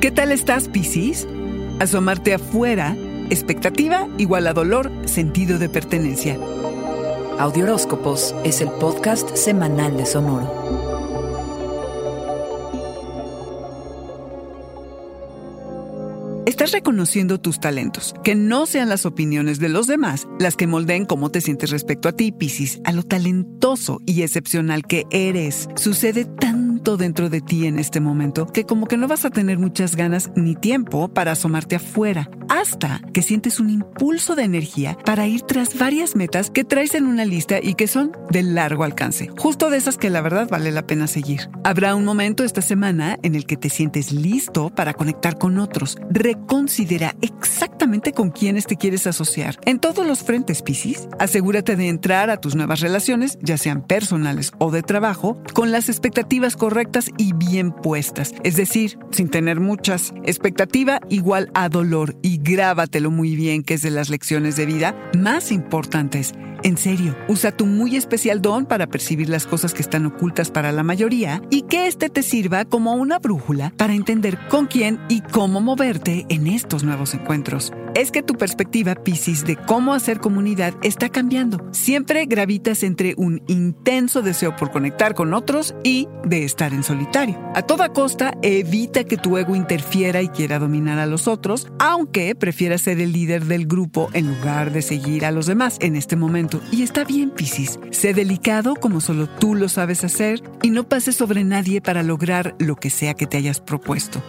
¿Qué tal estás, Piscis? Asomarte afuera, expectativa igual a dolor, sentido de pertenencia. Audioróscopos es el podcast semanal de Sonoro. Estás reconociendo tus talentos, que no sean las opiniones de los demás las que moldeen cómo te sientes respecto a ti, Piscis, a lo talentoso y excepcional que eres. Sucede tan dentro de ti en este momento que como que no vas a tener muchas ganas ni tiempo para asomarte afuera, hasta que sientes un impulso de energía para ir tras varias metas que traes en una lista y que son de largo alcance, justo de esas que la verdad vale la pena seguir. Habrá un momento esta semana en el que te sientes listo para conectar con otros. Reconsidera exactamente con quiénes te quieres asociar. En todos los frentes, Piscis, asegúrate de entrar a tus nuevas relaciones, ya sean personales o de trabajo, con las expectativas correctas y bien puestas, es decir, sin tener muchas. Expectativa igual a dolor y grábatelo muy bien que es de las lecciones de vida más importantes. En serio, usa tu muy especial don para percibir las cosas que están ocultas para la mayoría y que éste te sirva como una brújula para entender con quién y cómo moverte en estos nuevos encuentros. Es que tu perspectiva, Piscis, de cómo hacer comunidad está cambiando. Siempre gravitas entre un intenso deseo por conectar con otros y de estar en solitario. A toda costa, evita que tu ego interfiera y quiera dominar a los otros, aunque prefieras ser el líder del grupo en lugar de seguir a los demás en este momento y está bien, Piscis. Sé delicado como solo tú lo sabes hacer y no pases sobre nadie para lograr lo que sea que te hayas propuesto.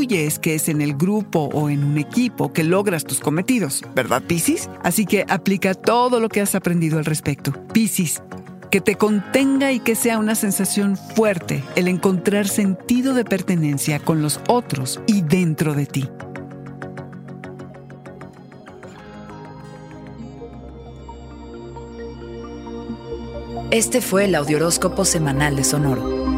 Intuyes que es en el grupo o en un equipo que logras tus cometidos, ¿verdad, Piscis? Así que aplica todo lo que has aprendido al respecto. Piscis, que te contenga y que sea una sensación fuerte el encontrar sentido de pertenencia con los otros y dentro de ti. Este fue el Audioróscopo Semanal de Sonoro.